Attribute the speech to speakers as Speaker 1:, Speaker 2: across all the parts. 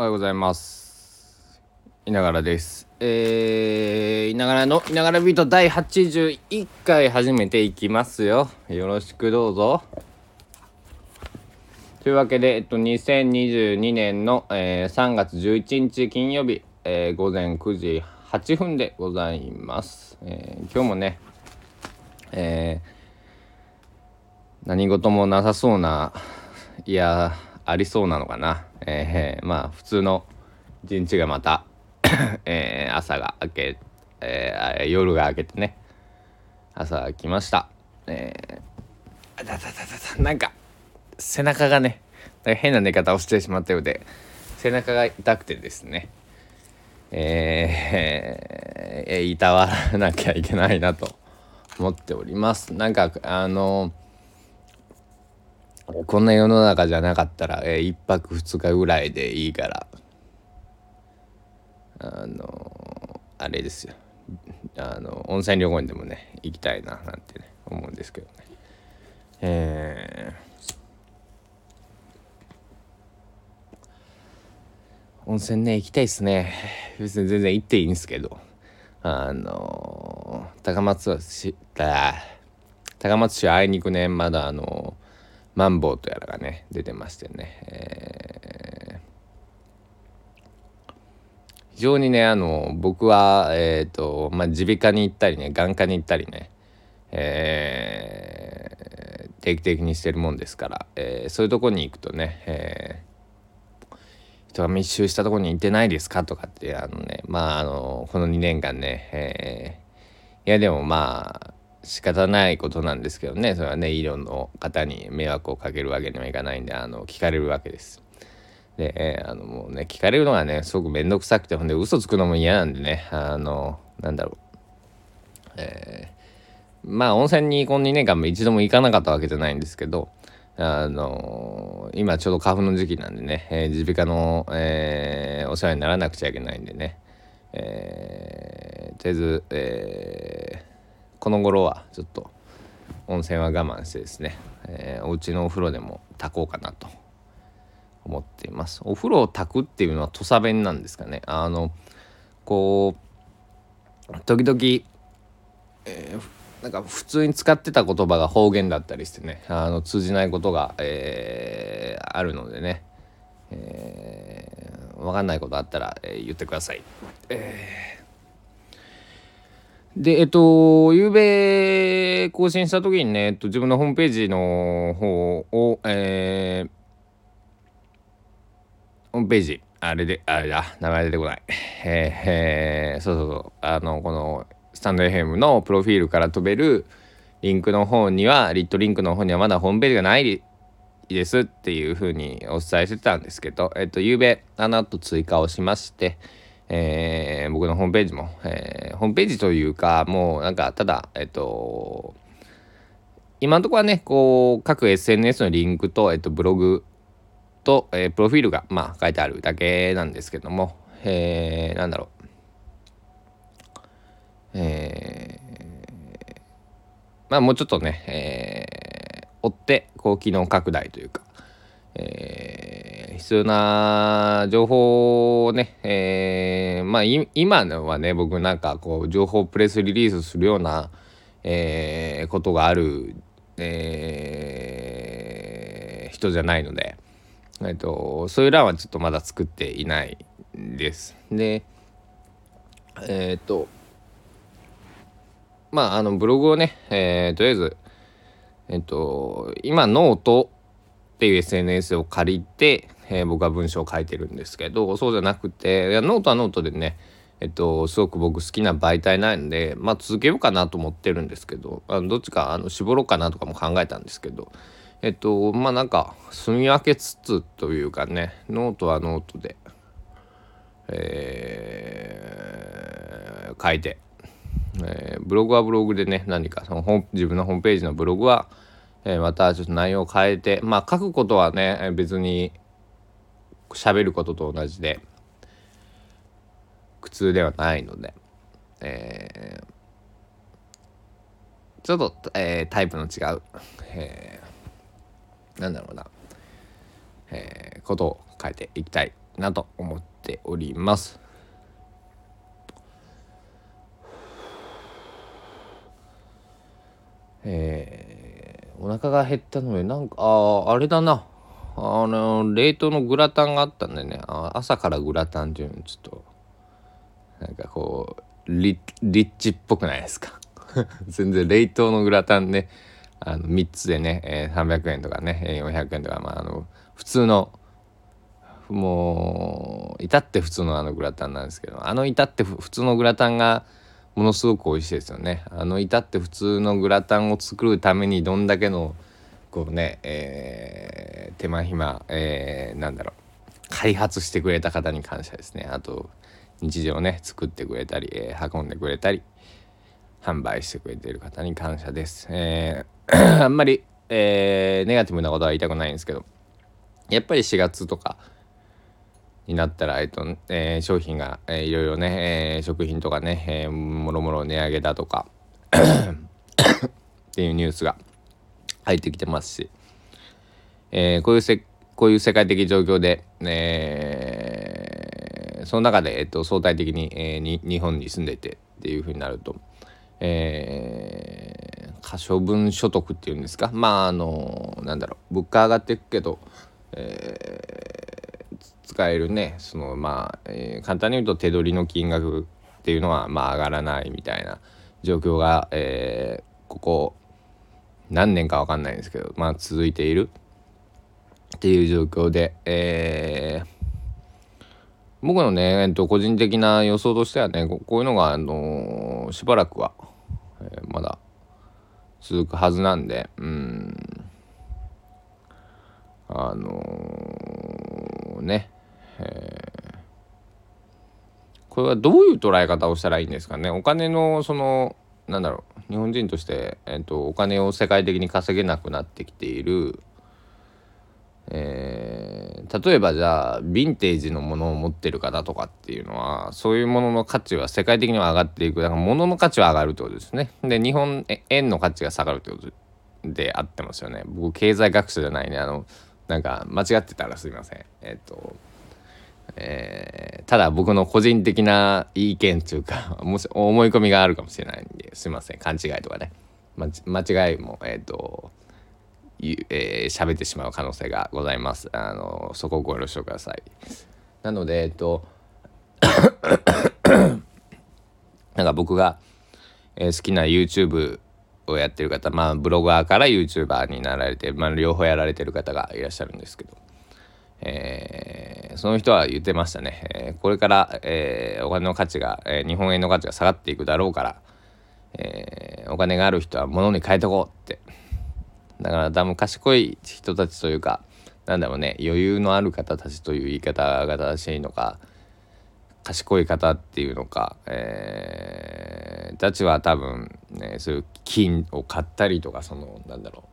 Speaker 1: おはようございます。いながらです。えー、いながらのいながらビート第81回始めていきますよ。よろしくどうぞ。というわけで、えっと、2022年の、えー、3月11日金曜日、えー、午前9時8分でございます、えー、今日もねえー、何事もなさそうないやありそうなのかな。えー、まあ普通の一日がまた えー、朝が明け、えー、夜が明けてね。朝が来ました。えー、だだだだだなんか背中がね変な寝方をしてしまったようで背中が痛くてですね。えー、えー、いたわらなきゃいけないなと思っております。なんかあのこんな世の中じゃなかったら、えー、1泊2日ぐらいでいいから。あのあれですよ。あの温泉旅行にでもね行きたいななんてね思うんですけどね。えー、温泉ね行きたいっすね。別に全然行っていいんですけど。あの高松市高松市あいにくね。まだあのマンボウとやらがね出てましてね、えー、非常にねあの僕はえっ、ー、とまあ耳鼻科に行ったりね眼科に行ったりねえー、定期的にしてるもんですから、えー、そういうとこに行くとね、えー、人が密集したとこに行ってないですかとかってあのねまああのこの2年間ね、えー、いやでもまあ仕方ないことなんですけどね。それはね医療の方に迷惑をかけるわけにはいかないんであの聞かれるわけです。で、えー、あのもうね聞かれるのがねすごく面倒くさくてほんで嘘つくのも嫌なんでね。あのなんだろう。えー、まあ温泉にこの2年間も一度も行かなかったわけじゃないんですけどあの今ちょうど花粉の時期なんでね耳鼻科の、えー、お世話にならなくちゃいけないんでね、えー、とりあえず、えーこの頃はちょっと温泉は我慢してですね、えー、お家のお風呂でも炊こうかなと思っていますお風呂を炊くっていうのは土佐弁なんですかねあのこう時々、えー、なんか普通に使ってた言葉が方言だったりしてねあの通じないことが、えー、あるのでね、えー、分かんないことあったら、えー、言ってください。えーで、えっと、ゆうべ更新した時にね、えっと、自分のホームページの方を、えー、ホームページ、あれで、あれだ、名前出てこない。えー、えー、そうそうそう、あの、この、スタンド FM のプロフィールから飛べるリンクの方には、リットリンクの方にはまだホームページがないですっていうふうにお伝えしてたんですけど、えっと、ゆうべ、あの後追加をしまして、えー、僕のホームページも、えー、ホームページというかもうなんかただえっと今のところはねこう各 SNS のリンクと、えっと、ブログと、えー、プロフィールが、まあ、書いてあるだけなんですけども、えー、なんだろう。えー、まあもうちょっとね、えー、追ってこう機能拡大というか、えー、必要な情報をね、えー、まあ今のはね僕なんかこう情報プレスリリースするような、えー、ことがある、えー、人じゃないので、えーと、そういう欄はちょっとまだ作っていないです。でえっ、ー、とまああのブログをね、えー、とりあえずえっ、ー、と今ノートっていう SNS を借りて、えー、僕は文章を書いてるんですけどそうじゃなくていやノートはノートでねえっと、すごく僕好きな媒体なんで、まあ、続けようかなと思ってるんですけどあのどっちかあの絞ろうかなとかも考えたんですけどえっとまあなんか住み分けつつというかねノートはノートで、えー、書いて、えー、ブログはブログでね何かその自分のホームページのブログはえー、またちょっと内容を変えてまあ書くことはね別に喋ることと同じで苦痛ではないので、えー、ちょっと、えー、タイプの違う、えー、なんだろうな、えー、ことを変えていきたいなと思っております。えー、お腹が減ったのでなんかああれだな。あの冷凍のグラタンがあったんでね。朝からグラタンっていうの。ちょっとなんかこうリッチっぽくないですか？全然冷凍のグラタンね。あの3つでね、えー、300円とかね400円とかまああの普通のもう至って普通のあのグラタンなんですけどあの至って普通のグラタンがものすごく美味しいですよね。あの至って普通のグラタンを作るためにどんだけのこうね、えー、手間暇、えー、なんだろう開発してくれた方に感謝ですね。あと日常ね作ってくれたり、えー、運んでくれたり販売してくれている方に感謝です、えー、あんまり、えー、ネガティブなことは言いたくないんですけどやっぱり4月とかになったら、えっとえー、商品が、えー、いろいろね、えー、食品とかね、えー、もろもろ値上げだとか っていうニュースが入ってきてますし、えー、こういうせこういう世界的状況で、えー、その中で、えっと、相対的に,、えー、に日本に住んでてっていうふうになると、えー、可処分所得っていうんですか？まああのなんだろう物価上がっていくけど、え、使えるねそのまあ、えー、簡単に言うと手取りの金額っていうのはまあ上がらないみたいな状況が、えー、ここ何年か分かんないんですけどまあ続いている。っていう状況で、えー、僕のね、えっと、個人的な予想としてはねこういうのが、あのー、しばらくは、えー、まだ続くはずなんでうん。あのー、ね、これはどういう捉え方をしたらいいんですかねお金のそのなんだろう日本人として、えーと、お金を世界的に稼げなくなってきている、えー、例えばじゃあヴィンテージのものを持ってる方とかっていうのはそういうものの価値は世界的には上がっていくだから物の価値は上がるってことですね。で日本円の価値が下がるってことであってますよね。僕経済学者じゃないねあのなんか間違ってたらすいません。えっ、ー、とえー、ただ僕の個人的な意見というか もし思い込みがあるかもしれないんですいません。勘違いとかね、ま、間違いもえっ、ー、とえー、喋ってしまう可能性がございます。あのそこをご了承ください。なのでえっ、ー、となんか僕が、えー、好きな YouTube をやってる方まあブロガーから YouTuber になられて、まあ、両方やられてる方がいらっしゃるんですけどえー、その人は言ってましたね、え、これから、え、お金の価値が、え日本円の価値が下がっていくだろうから、えお金がある人は物に変えとこうって。だから多分賢い人たちというかなんだろうね余裕のある方たちという言い方が正しいのか賢い方っていうのか、えー、たちは多分ねそういう金を買ったりとかそのなんだろ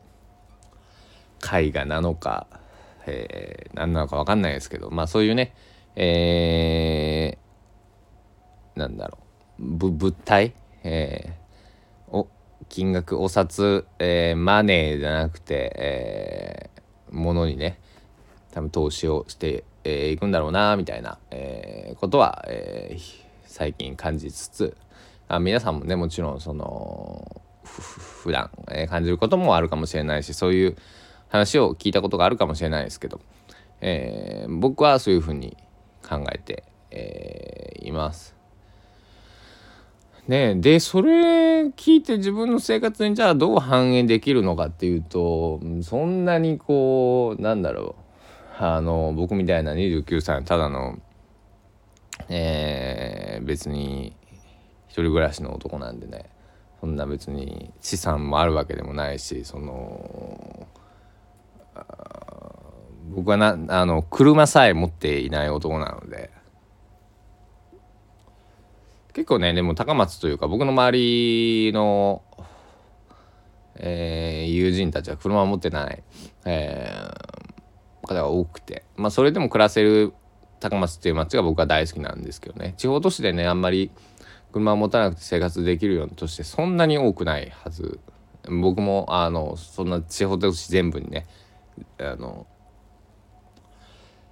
Speaker 1: う絵画なのかえー、何なのか分かんないですけどまあそういうねえー、なんだろう物体、えー、お金額お札、えー、マネーじゃなくて、えー、ものにね多分投資をしてい、えー、くんだろうなみたいな、えー、ことは、えー、最近感じつつあ皆さんもねもちろんその普段、えー、感じることもあるかもしれないしそういう話を聞いたことがあるかもしれないですけど、えー、僕はそういうふうに考えて、えー、います。ねでそれ聞いて自分の生活にじゃあどう反映できるのかっていうとそんなにこうなんだろうあの僕みたいな29歳のただの、えー、別に一人暮らしの男なんでねそんな別に資産もあるわけでもないしその僕はなあの車さえ持っていない男なので。結構ねでも高松というか僕の周りの、えー、友人たちは車を持ってない、えー、方が多くて。まあそれでも暮らせる高松っていう街が僕は大好きなんですけどね。地方都市でねあんまり車を持たなくて生活できるような都市でそんなに多くないはず。僕もあのそんな地方都市全部にねあの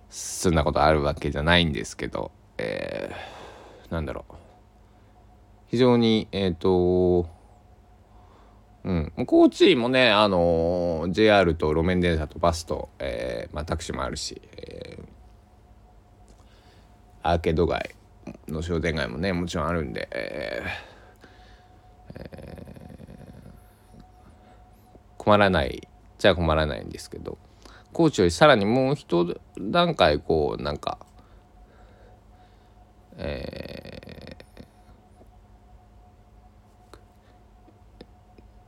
Speaker 1: そんなことあるわけじゃないんですけど、えー、なんだろう。非常にえっ、ー、とうん、高知もね、あの、JR と路面電車とバスと、えーまあ、タクシーもあるし、えー、アーケード街の商店街もねもちろんあるんで、えーえー、困らないじゃ困らないんですけど高知よりさらにもう一段階こうなんかえ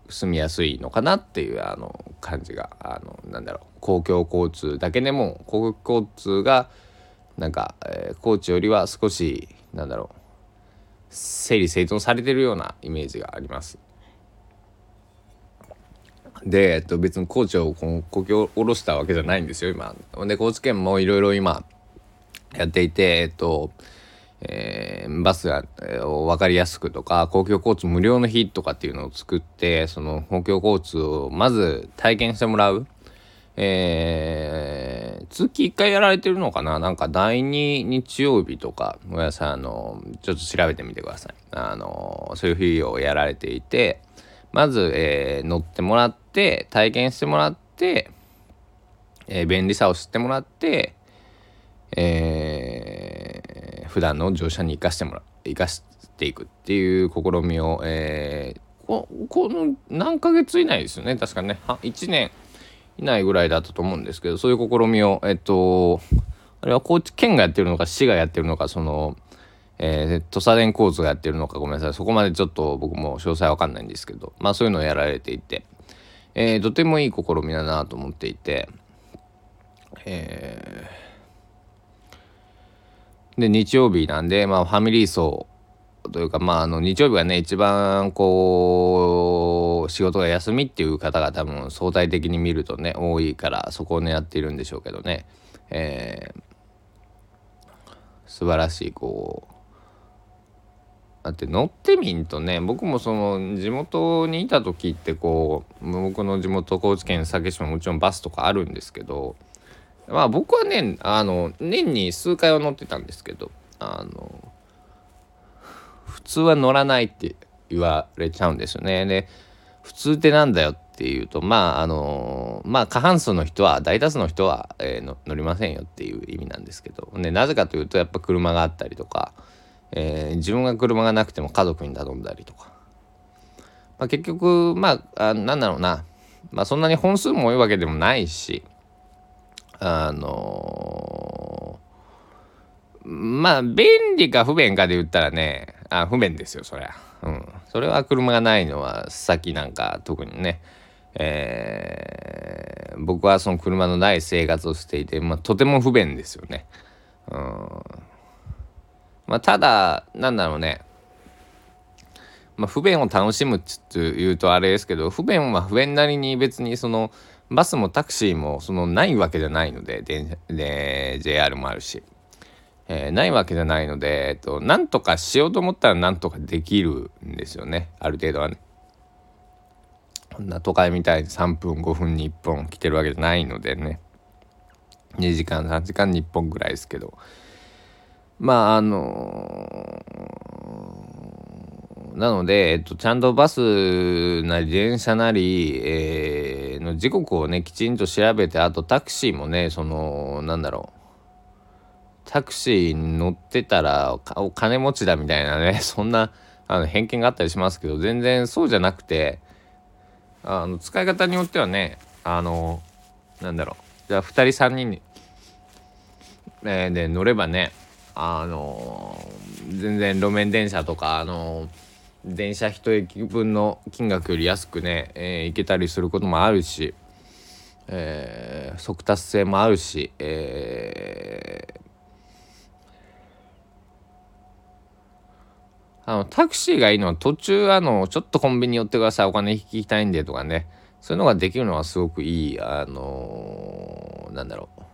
Speaker 1: ー、住みやすいのかなっていうあの感じがあのなんだろう公共交通だけでも公共交通がなんか、えー、高知よりは少しなんだろう整理整頓されてるようなイメージがあります。で、えっと、別に高知をここき下ろしたわけじゃないんですよ今。で高知県もいろいろ今やっていてえっと、えー、バスが、えー、分かりやすくとか公共交通無料の日とかっていうのを作ってその公共交通をまず体験してもらう。えー、月1回やられてるのかな？なんか第2日曜日とか、ごめんなさい、あの、ちょっと調べてみてください。あの、そういう日をやられていて、まず、えー、乗ってもらって、体験してもらって、えー、便利さを知ってもらって、えー、普段の乗車に生かしてもらう、生かしていくっていう試みを、えー、ここの何ヶ月以内ですよね、確かね。1年以内ぐらいだったと思うんですけど、そういう試みを、えっと、あれは高知県がやってるのか、市がやってるのか、その、えー、土佐電交通がやってるのかごめんなさいそこまでちょっと僕も詳細わかんないんですけどまあそういうのをやられていて、えー、とてもいい試みだなと思っていて、えー、で日曜日なんで、まあ、ファミリー層というかまああの日曜日がね一番こう仕事が休みっていう方が多分相対的に見るとね多いからそこを狙っているんでしょうけどね、えー、素晴らしいこうだって乗ってみんとね僕もその地元にいた時ってこう僕の地元高知県佐島ももちろんバスとかあるんですけどまあ僕はねあの年に数回は乗ってたんですけどあの普通は乗らないって言われちゃうんですよね。で普通ってなんだよっていうとまああのまあ過半数の人は大多数の人は、えー、乗りませんよっていう意味なんですけど、ね、なぜかというとやっぱ車があったりとか。えー、自分が車がなくても家族に頼んだりとか、まあ、結局まああなんだろうな、まあ、そんなに本数も多いわけでもないしあのー、まあ便利か不便かで言ったらねあ不便ですよそりゃ。うん、それは車がないのは先なんか特にね、えー、僕はその車のない生活をしていて、まあ、とても不便ですよね。うん。まあ、ただなんだろうねまあ、不便を楽しむっていうとあれですけど不便は不便なりに別にそのバスもタクシーもそのないわけじゃないのでで JR もあるし、えー、ないわけじゃないので、えっと、なんとかしようと思ったらなんとかできるんですよねある程度はね。こんな都会みたいに3分5分に1本来てるわけじゃないのでね2時間3時間に1本ぐらいですけど。まああの、なので、えっと、ちゃんとバスなり電車なり、えー、の時刻をねきちんと調べてあとタクシーもねそのなんだろう。タクシー乗ってたらお金持ちだみたいなね そんなあの偏見があったりしますけど全然そうじゃなくてあの使い方によってはねあのなんだろう。じゃあ2人3人えー、で乗ればねあの全然路面電車とかあの電車1駅分の金額より安くね、えー、行けたりすることもあるし、えー、速達性もあるし、えー、あのタクシーがいいのは途中あのちょっとコンビニ寄ってくださいお金引きたいんでとかねそういうのができるのはすごくいいあのー、なんだろう。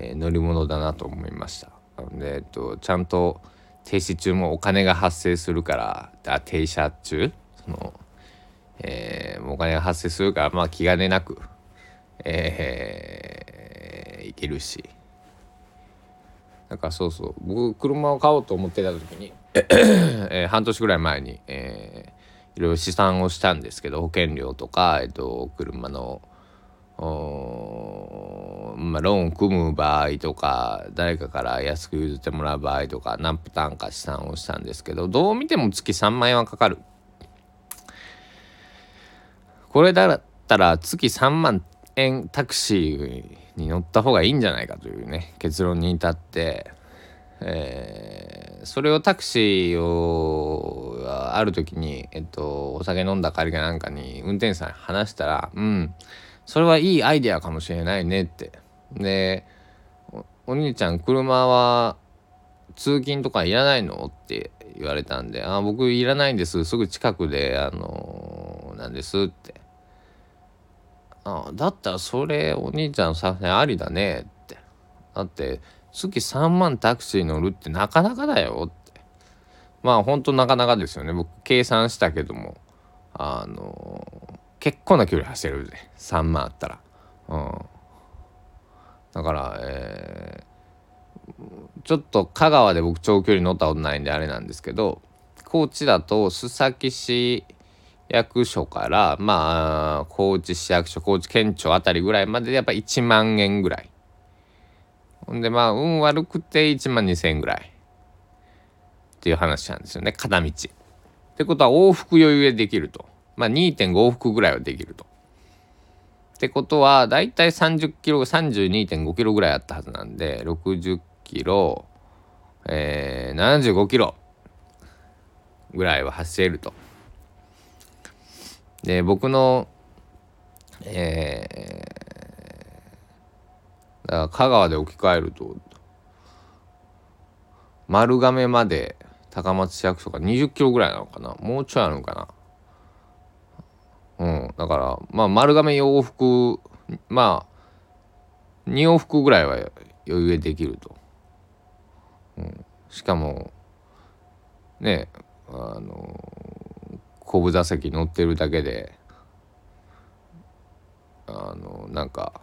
Speaker 1: えー、乗り物だなと思いました。で、えっと、ちゃんと停止中もお金が発生するからあ停車中？その、えー、お金が発生するからまあ気兼ねなく、えー、行けるし、だかそうそう。僕車を買おうと思ってた時に えー、半年ぐらい前に、えー、いろいろ試算をしたんですけど保険料とか、えっと、車のまあ、ローンを組む場合とか誰かから安く譲ってもらう場合とか何パターンか試算をしたんですけどどう見ても月3万円はかかる。これだったら月3万円タクシーに乗った方がいいんじゃないかというね結論に至って、えー、それをタクシーをある時に、えっと、お酒飲んだ帰りかなんかに運転手さんに話したら「うんそれはいいアイデアかもしれないね」って。でお兄ちゃん車は通勤とかいらないのって言われたんで「あ僕いらないんです。すぐ近くであのなんです」って「あだったらそれお兄ちゃんさありだね」って。だって月3万タクシー乗るってなかなかだよって。まあほんとなかなかですよね。僕計算したけどもあの結構な距離走れるで。3万あったら。うん。だから、えー、ちょっと香川で僕長距離乗ったことないんであれなんですけど高知だと須崎市役所からまあ高知市役所高知県庁あたりぐらいまででやっぱ1万円ぐらい。ほんでまあ運悪くて1万2,000円ぐらい。っていう話なんですよね。片道。ってことは往復余裕でできると。まあ2.5往復ぐらいはできると。ってことは、だいたい30キロ、32.5キロぐらいあったはずなんで、60キロ、えー、75キロぐらいは走れると。で、僕の、えー、だから香川で置き換えると、丸亀まで高松市役所が20キロぐらいなのかなもうちょいあるのかなうん、だからまあ丸亀洋服まあ2往復ぐらいは余裕でできると、うん、しかもねあの後部座席乗ってるだけであのなんか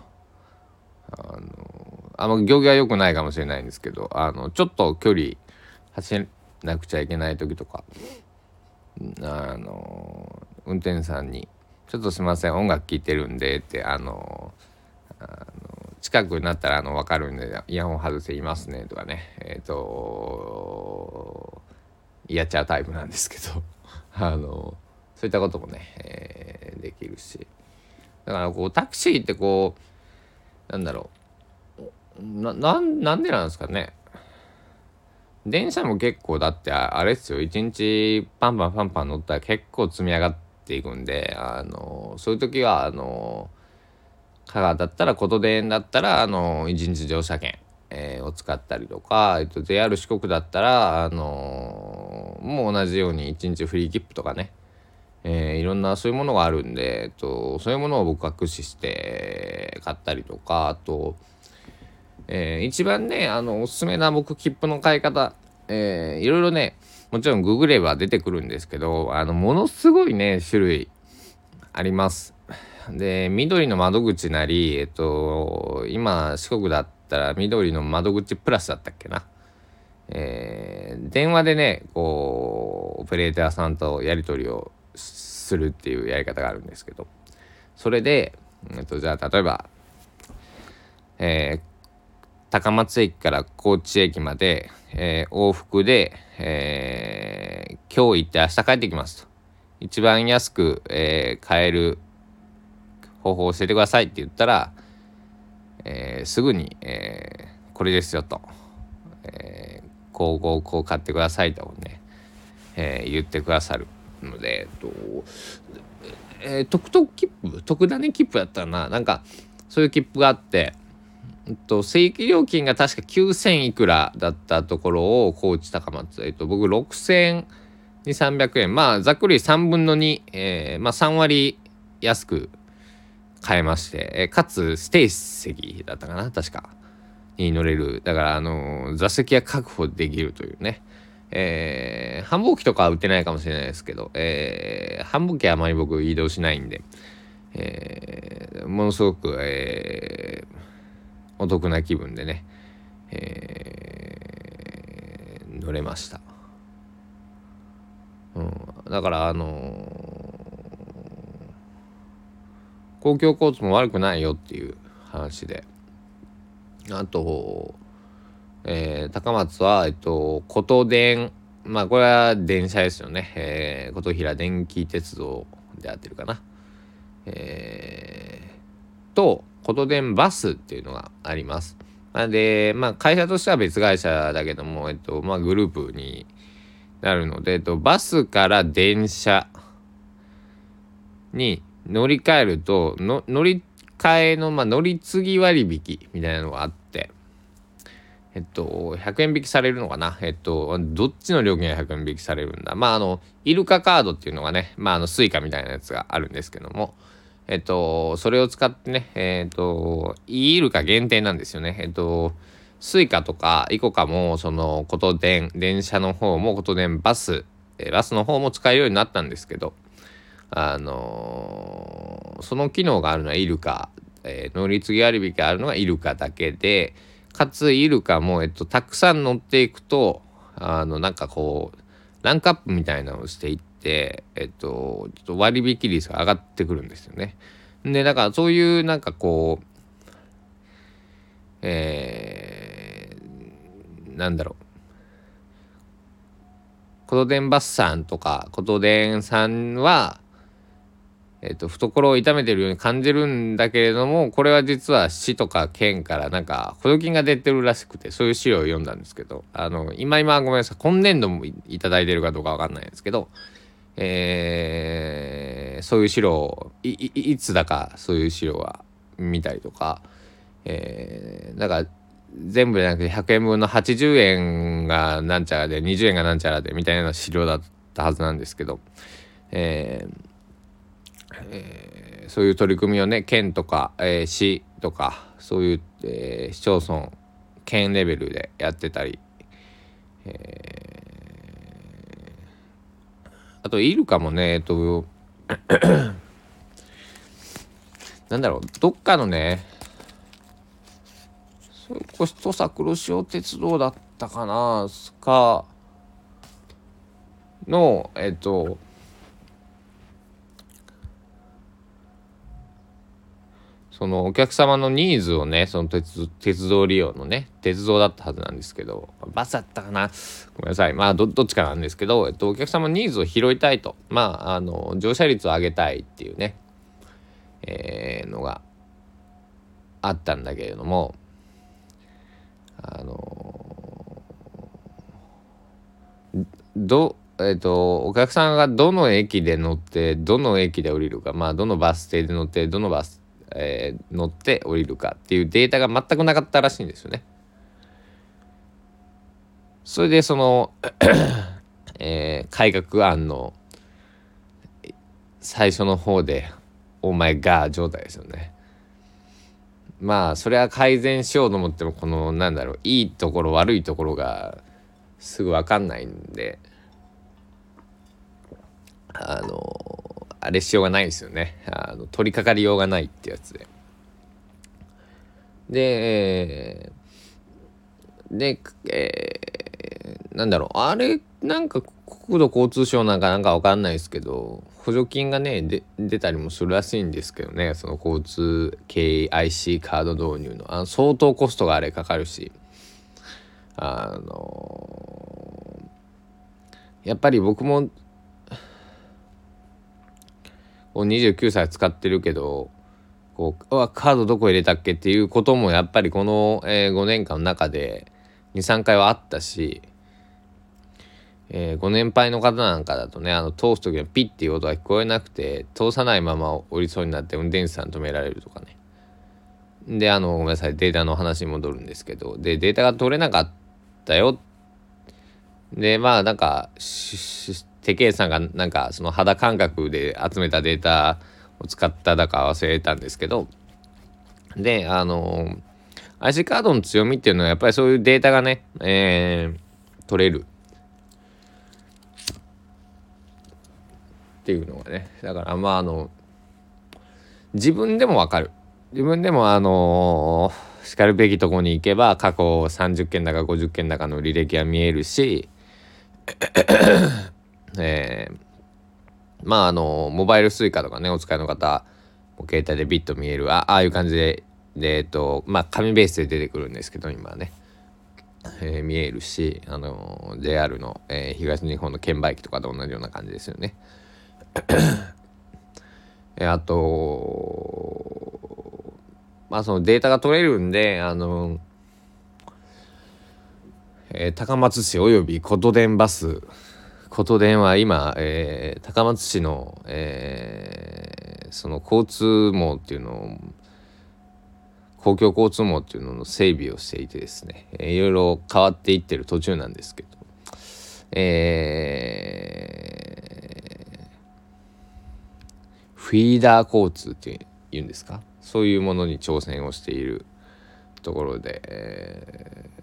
Speaker 1: あのあんま行儀は良くないかもしれないんですけどあのちょっと距離走らなくちゃいけない時とかあの運転手さんにちょっとすいません音楽聴いてるんで」ってあのあの近くになったらあの分かるんでイヤホン外せいますねとかね。えっ、ー、とやっちゃうタイプなんですけど。あのそういったこともね、えー、できるし。だからこうタクシーってこうなんだろう。ななんでなんですかね。電車も結構だってあれですよ。一日パンパンパンパン乗ったら結構積み上がってていくんであのそういう時はあの香川だったら琴電だったらあの一日乗車券、えー、を使ったりとか、えっと、JR 四国だったらあのもう同じように一日フリー切符とかねえー、いろんなそういうものがあるんで、えっと、そういうものを僕は駆使して買ったりとかあと、えー、一番ねあのおすすめな僕切符の買い方、えー、いろいろねもちろんググれば出てくるんですけど、あの、ものすごいね、種類あります。で、緑の窓口なり、えっと、今、四国だったら緑の窓口プラスだったっけな。えー、電話でね、こう、オペレーターさんとやり取りをするっていうやり方があるんですけど、それで、えっと、じゃあ、例えば、えー、高松駅から高知駅まで、えー、往復で、えー、今日行って明日帰ってきますと。一番安く、えー、買える方法を教えてくださいって言ったら、えー、すぐに、えー、これですよと、えー、こうこうこう買ってくださいとね、えー、言ってくださるので、えっとえー、特特切符？特ダネ切符やったらななんかそういう切符があってと、正規料金が確か9000いくらだったところを高知高松、えっと、僕6000 300円。まあざっくり3分の2、えー、まあ3割安く買えまして、えー、かつ指定席だったかな確か。に乗れる。だからあのー、座席が確保できるというね。えー、繁忙期とかは売ってないかもしれないですけど、えー、繁忙期はあまり僕移動しないんで、えー、ものすごく、えー、お得な気分でね、え乗れました。うん、だからあのー、公共交通も悪くないよっていう話で。あと、えー、高松はえっと琴電まあこれは電車ですよね、えー、琴平電気鉄道であってるかな。えー、と琴電バスっていうのがあります。でまあ会社としては別会社だけどもえっとまあグループになるので、えっと、バスから電車に乗り換えるとの乗り換えの、まあ、乗り継ぎ割引みたいなのがあってえっと100円引きされるのかな？えっとどっちの料金が100円引きされるんだ？まああのイルカカードっていうのがねまああの Suica みたいなやつがあるんですけどもえっとそれを使ってねえっとイルカ限定なんですよね。えっと Suica とか ICOCA もそのことでん電車の方もことでんバス、えバスの方も使えるようになったんですけどあのー、その機能があるのはイルカ、えー、乗り継ぎ割引があるのはイルカだけでかつイルカも、えっと、たくさん乗っていくとあのなんかこうランクアップみたいなのをしていって、えっと、ちょっと割引率が上がってくるんですよね。でだからそういうなんかこうえー、なんだろう琴電バスさんとか琴電さんは、えっと、懐を痛めてるように感じるんだけれどもこれは実は市とか県からなんか補助金が出てるらしくてそういう資料を読んだんですけどあの今今ごめんなさい今年度もいただいてるかどうかわかんないんですけど、えー、そういう資料いいつだかそういう資料は見たりとか。えー、だから全部じゃなくて100円分の80円がなんちゃらで20円がなんちゃらでみたいな資料だったはずなんですけど、えーえー、そういう取り組みをね県とか、えー、市とかそういう、えー、市町村県レベルでやってたり、えー、あとイルカもねえっと なんだろうどっかのねそれこそ土佐黒潮鉄道だったかなかのえっとそのお客様のニーズをねその鉄鉄道利用のね鉄道だったはずなんですけどバスだったかな。ごめんなさい。まあどっちかなんですけど、えっと、お客様のニーズを拾いたいと。まああの乗車率を上げたいっていうねえー、のがあったんだけれどもあのどえっ、とお客さんがどの駅で乗ってどの駅で降りるかまあどのバス停で乗ってどのバス、えー、乗って降りるかっていうデータが全くなかったらしいんですよね。それでその えー、改革案の最初の方で「お前が」状態ですよね。まあそれは改善しようと思ってもこのなんだろういいところ悪いところがすぐ分かんないんであのあれしようがないですよね。あの取り掛かりようがないってやつで。で、で、えー、なんだろう。あれなんか国土交通省なんかなんか分かんないですけど補助金がねで出たりもするらしいんですけどね。その交通系 IC カード導入の。あの相当コストがあれかかるし。あのー、やっぱり僕も29歳使ってるけどこうあカードどこ入れたっけっていうこともやっぱりこの、えー、5年間の中で23回はあったしえー、ご年配の方なんかだとねあの通す時のピッっていう音が聞こえなくて通さないまま降りそうになって運転手さん止められるとかね。であのごめんなさいデータの話に戻るんですけどでデータが取れなかったよ。でまあなんか手計さんがなんかその肌感覚で集めたデータを使っただか忘れたんですけどであの IC カードの強みっていうのはやっぱりそういうデータがね、えー、取れる。っていうのがねだからまああの自分でも分かる。自分でもあのー、しかるべきとこに行けば過去30件だか50件だかの履歴は見えるしえー、まああのモバイル Suica とかねお使いの方携帯でビッと見えるああいう感じででえっとまあ紙ベースで出てくるんですけど今はね、えー、見えるしあの JR の、えー、東日本の券売機とかと同じような感じですよね。えあとまあそのデータが取れるんであの、えー、高松市および琴電バス琴電は今、えー、高松市の、えー、その交通網っていうのを公共交通網っていうのの整備をしていてですね、えー、いろいろ変わっていってる途中なんですけど、えー、フィーダー交通っていうんですか？そういうものに挑戦をしているところで、えー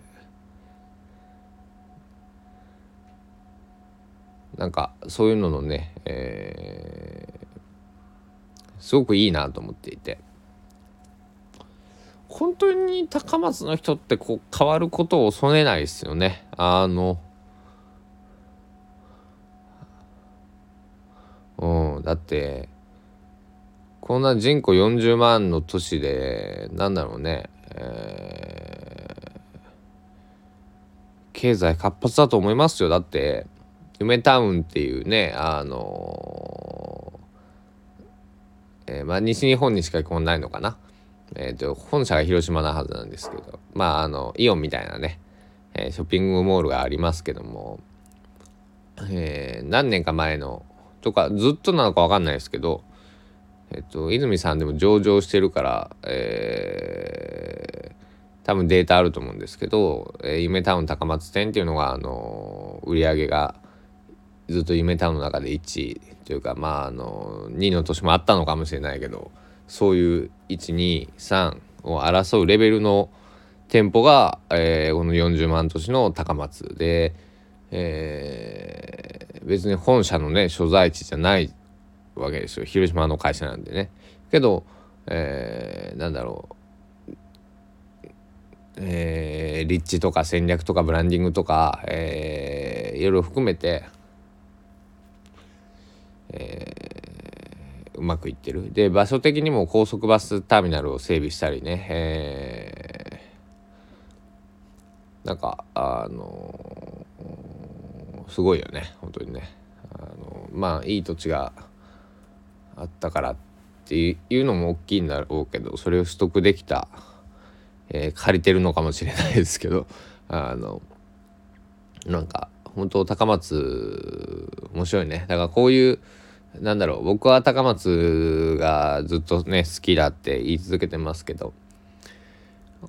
Speaker 1: なんかそういうののね、えー、すごくいいなと思っていて。本当に高松の人ってこう変わることを恐れないですよね。あのうんだってこんな人口40万の都市でなんだろうね、えー、経済活発だと思いますよ。だって夢タウンっていうねあのー、えー、まあ西日本にしか来ないのかな。え、ー、と本社が広島なはずなんですけどまああのイオンみたいなね、えショッピングモールがありますけども、え何年か前のとかずっとなのか分かんないですけどえっと泉さんでも上場してるから、えー、多分データあると思うんですけど、えー、夢タウン高松店っていうのがあの売り上げがずっと夢タウンの中で1というかまああの2の年もあったのかもしれないけどそういう123を争うレベルの店舗が、えー、この40万都市の高松で、えー、別に本社のね所在地じゃないわけですよ広島の会社なんでね。けど、えー、なんだろうえー、立地とか戦略とかブランディングとか、えー、いろいろ含めてえー、うまくいってる。で場所的にも高速バスターミナルを整備したりね、えー、なんかあのー、すごいよね。本当にね。あのまあいい土地があったからっていうのも大きいんだろうけどそれを取得できた、え、借りてるのかもしれないですけどあのなんか本当高松面白いね。だからこういうなんだろう僕は高松がずっとね好きだって言い続けてますけど。あ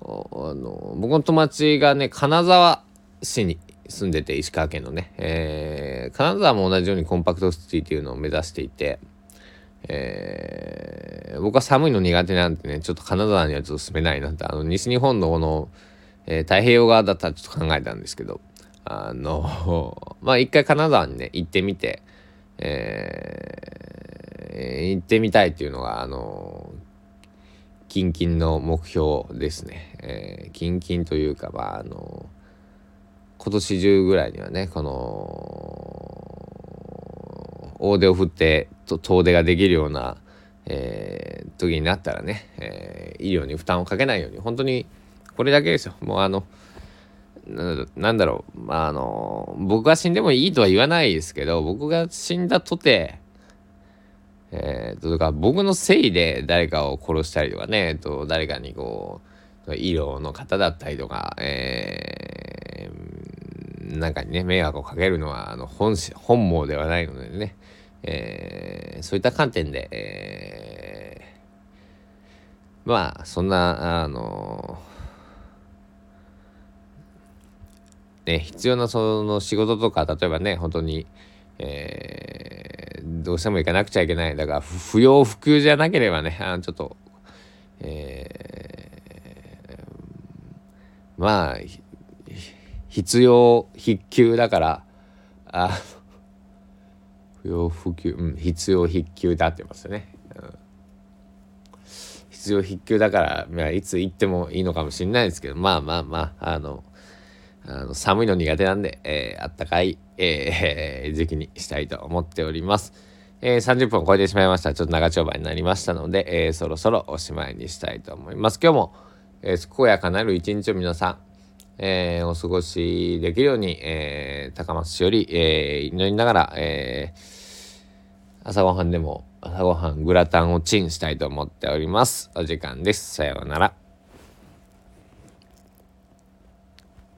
Speaker 1: の僕の友達がね金沢市に住んでて石川県のね、えー、金沢も同じようにコンパクトシティっていうのを目指していて、えー、僕は寒いの苦手なんでねちょっと金沢にはちょっと住めないなって。あの西日本のこの、えー、太平洋側だったらちょっと考えたんですけど。あの まあ一回金沢にね行ってみてえー、え行ってみたいっていうのが、あの近々の目標ですね。えー、近々というか、まあ、あの今年中ぐらいにはね、この、大手を振ってと遠出ができるような、えー、時になったらね、えー、医療に負担をかけないように、本当にこれだけですよ。もうあの、なんだろう、まあ、あの、僕が死んでもいいとは言わないですけど、僕が死んだとて、えー、とか僕のせいで誰かを殺したりとかね、えっと、誰かにこう、医療の方だったりとか、えー、なんかにね、迷惑をかけるのは、あの、本本望ではないのでね、えー、そういった観点で、えー、まあ、そんな、あのね、必要なその仕事とか、例えばね、本当に、えー、どうしても行かなくちゃいけない。だから、不要不急じゃなければね、あちょっと、えー、まあ、必要必急だから、あ不要不急、うん、必要必急だって言いますよね。うん、必要必須だから、まあ、いつ行ってもいいのかもしれないですけどまあまあまああのあの寒いの苦手なんで、えー、あったかい、えー、時期にしたいと思っております。えー、30分超えてしまいました。ちょっと長丁場になりましたので、えー、そろそろおしまいにしたいと思います。今日も、えー、健やかなる一日を皆さん、えー、お過ごしできるように、えー、高松市より、えー、祈りながら、えー、朝ごはんでも朝ごはんグラタンをチンしたいと思っております。お時間です。さようなら。